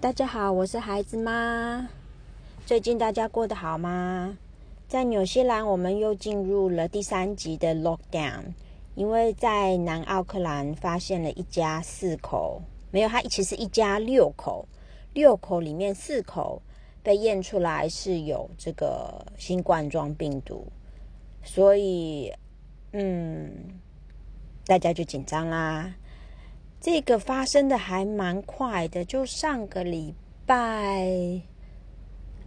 大家好，我是孩子妈。最近大家过得好吗？在纽西兰，我们又进入了第三级的 lockdown，因为在南奥克兰发现了一家四口，没有，它其实一家六口，六口里面四口被验出来是有这个新冠状病毒，所以，嗯，大家就紧张啦。这个发生的还蛮快的，就上个礼拜，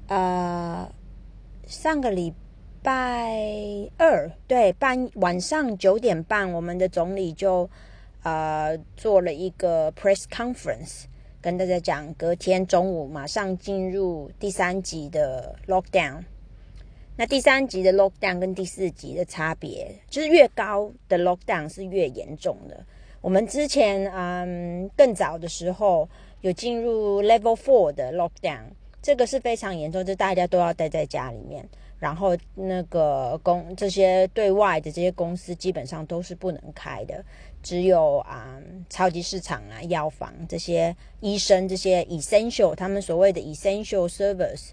呃，上个礼拜二，对，半晚上九点半，我们的总理就呃做了一个 press conference，跟大家讲，隔天中午马上进入第三级的 lockdown。那第三级的 lockdown 跟第四级的差别，就是越高的 lockdown 是越严重的。我们之前嗯更早的时候有进入 Level Four 的 Lockdown，这个是非常严重，就大家都要待在家里面，然后那个公这些对外的这些公司基本上都是不能开的，只有啊超级市场啊药房这些医生这些 essential 他们所谓的 essential service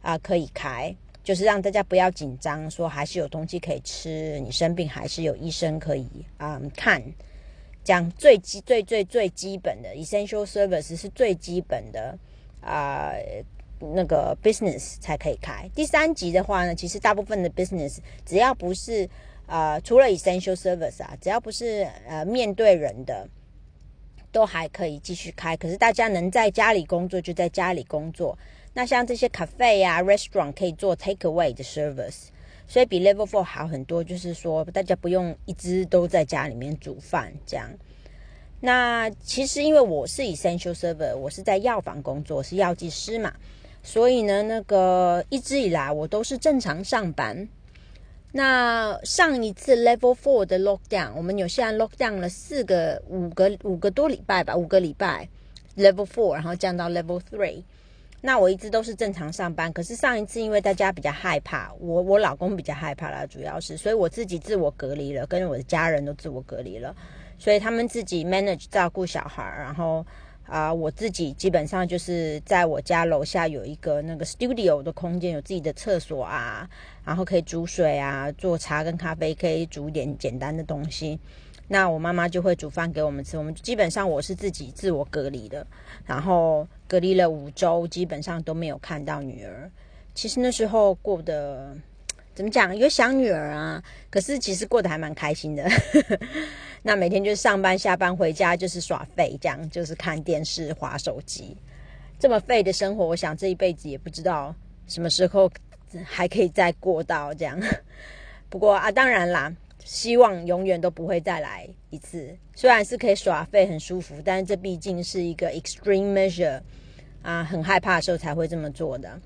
啊可以开，就是让大家不要紧张，说还是有东西可以吃，你生病还是有医生可以啊看。讲最基最最最基本的 essential service 是最基本的啊，那个 business 才可以开。第三级的话呢，其实大部分的 business 只要不是呃，除了 essential service 啊，只要不是呃面对人的，都还可以继续开。可是大家能在家里工作就在家里工作。那像这些 cafe 啊 restaurant 可以做 take away 的 service。所以比 Level Four 好很多，就是说大家不用一直都在家里面煮饭这样。那其实因为我是 Essential Server，我是在药房工作，是药剂师嘛，所以呢，那个一直以来我都是正常上班。那上一次 Level Four 的 Lockdown，我们有现在 Lockdown 了四个、五个、五个多礼拜吧，五个礼拜 Level Four，然后降到 Level Three。那我一直都是正常上班，可是上一次因为大家比较害怕，我我老公比较害怕啦，主要是，所以我自己自我隔离了，跟我的家人都自我隔离了，所以他们自己 manage 照顾小孩，然后啊，我自己基本上就是在我家楼下有一个那个 studio 的空间，有自己的厕所啊，然后可以煮水啊，做茶跟咖啡，可以煮点简单的东西。那我妈妈就会煮饭给我们吃，我们基本上我是自己自我隔离的，然后隔离了五周，基本上都没有看到女儿。其实那时候过得怎么讲，有想女儿啊，可是其实过得还蛮开心的。那每天就是上班下班回家就是耍废，这样就是看电视、划手机，这么废的生活，我想这一辈子也不知道什么时候还可以再过到这样。不过啊，当然啦。希望永远都不会再来一次。虽然是可以耍废很舒服，但是这毕竟是一个 extreme measure 啊，很害怕的时候才会这么做的。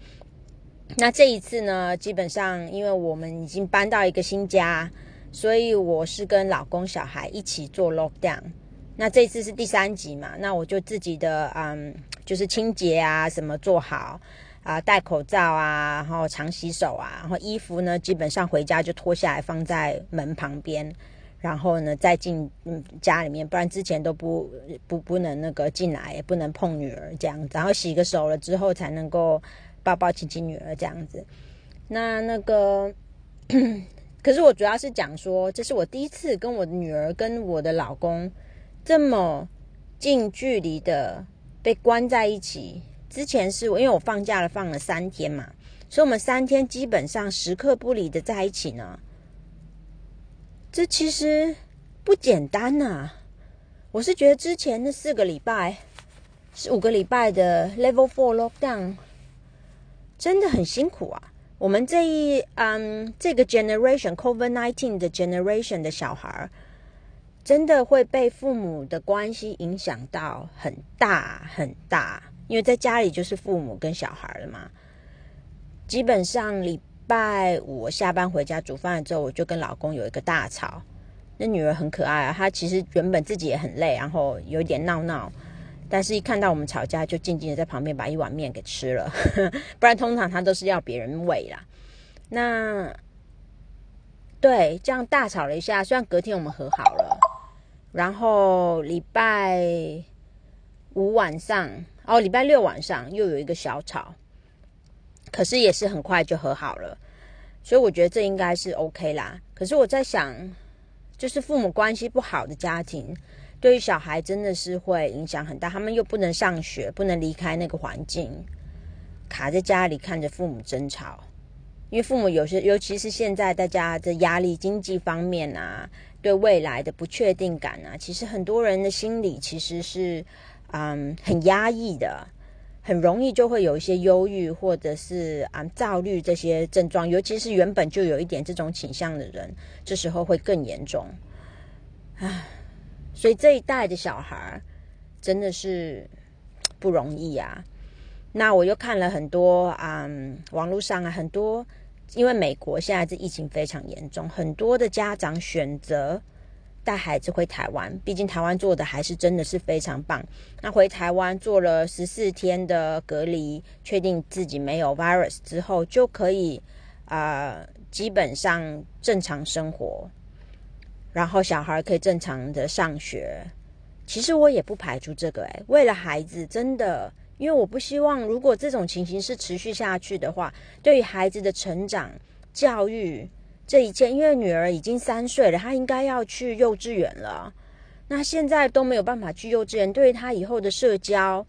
那这一次呢，基本上因为我们已经搬到一个新家，所以我是跟老公、小孩一起做 lockdown。那这次是第三集嘛，那我就自己的嗯，就是清洁啊什么做好。啊，戴口罩啊，然后常洗手啊，然后衣服呢，基本上回家就脱下来放在门旁边，然后呢再进嗯家里面，不然之前都不不不能那个进来，也不能碰女儿这样子，然后洗个手了之后才能够抱抱亲亲女儿这样子。那那个，可是我主要是讲说，这是我第一次跟我的女儿跟我的老公这么近距离的被关在一起。之前是因为我放假了，放了三天嘛，所以我们三天基本上时刻不离的在一起呢。这其实不简单呐。我是觉得之前那四个礼拜、是五个礼拜的 Level Four Lockdown 真的很辛苦啊。我们这一嗯这个 Generation Covid Nineteen 的 Generation 的小孩，真的会被父母的关系影响到很大很大。因为在家里就是父母跟小孩了嘛，基本上礼拜五下班回家煮饭了之后，我就跟老公有一个大吵。那女儿很可爱啊，她其实原本自己也很累，然后有一点闹闹，但是一看到我们吵架，就静静的在旁边把一碗面给吃了，不然通常她都是要别人喂啦。那对，这样大吵了一下，虽然隔天我们和好了，然后礼拜五晚上。哦，礼拜六晚上又有一个小吵，可是也是很快就和好了，所以我觉得这应该是 OK 啦。可是我在想，就是父母关系不好的家庭，对于小孩真的是会影响很大。他们又不能上学，不能离开那个环境，卡在家里看着父母争吵。因为父母有些，尤其是现在大家的压力、经济方面啊，对未来的不确定感啊，其实很多人的心理其实是，嗯，很压抑的，很容易就会有一些忧郁或者是啊躁虑这些症状，尤其是原本就有一点这种倾向的人，这时候会更严重。唉，所以这一代的小孩真的是不容易啊。那我又看了很多啊，网络上啊很多。因为美国现在这疫情非常严重，很多的家长选择带孩子回台湾。毕竟台湾做的还是真的是非常棒。那回台湾做了十四天的隔离，确定自己没有 virus 之后，就可以啊，基本上正常生活，然后小孩可以正常的上学。其实我也不排除这个，诶，为了孩子，真的。因为我不希望，如果这种情形是持续下去的话，对于孩子的成长、教育这一切，因为女儿已经三岁了，她应该要去幼稚园了。那现在都没有办法去幼稚园，对于她以后的社交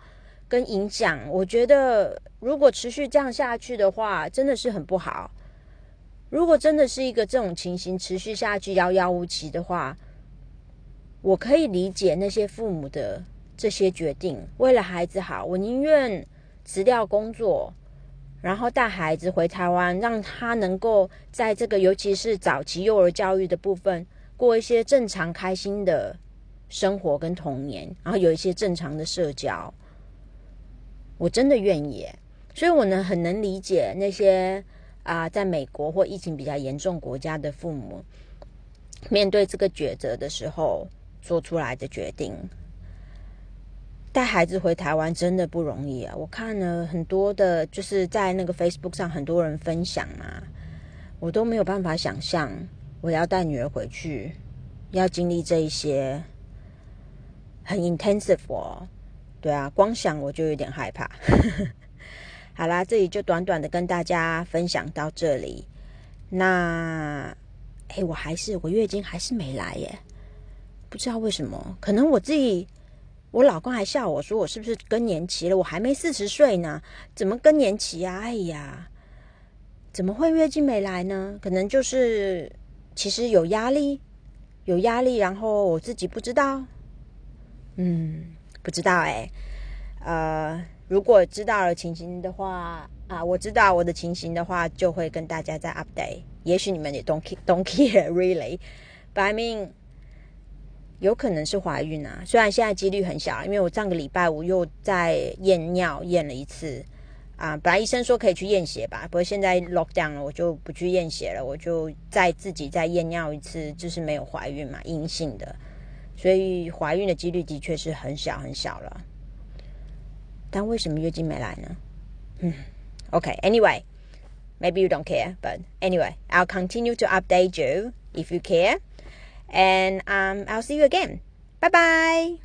跟影响，我觉得如果持续这样下去的话，真的是很不好。如果真的是一个这种情形持续下去、遥遥无期的话，我可以理解那些父母的。这些决定，为了孩子好，我宁愿辞掉工作，然后带孩子回台湾，让他能够在这个尤其是早期幼儿教育的部分，过一些正常开心的生活跟童年，然后有一些正常的社交。我真的愿意，所以我呢很能理解那些啊，在美国或疫情比较严重国家的父母，面对这个抉择的时候做出来的决定。带孩子回台湾真的不容易啊！我看了很多的，就是在那个 Facebook 上很多人分享啊，我都没有办法想象我要带女儿回去，要经历这一些很 intensive 哦。对啊，光想我就有点害怕。好啦，这里就短短的跟大家分享到这里。那，哎，我还是我月经还是没来耶，不知道为什么，可能我自己。我老公还笑我说：“我是不是更年期了？我还没四十岁呢，怎么更年期啊？哎呀，怎么会月经没来呢？可能就是其实有压力，有压力，然后我自己不知道。嗯，不知道哎。呃，如果知道了情形的话啊，我知道我的情形的话，就会跟大家再 update。也许你们也 don't don't care really，but I mean。”有可能是怀孕啊，虽然现在几率很小，因为我上个礼拜五又在验尿验了一次啊，本来医生说可以去验血吧，不过现在 lock down 了，我就不去验血了，我就再自己再验尿一次，就是没有怀孕嘛，阴性的，所以怀孕的几率的确是很小很小了。但为什么月经没来呢？嗯，OK，Anyway，maybe you don't care，but anyway，I'll continue to update you if you care。And um, I'll see you again. Bye bye.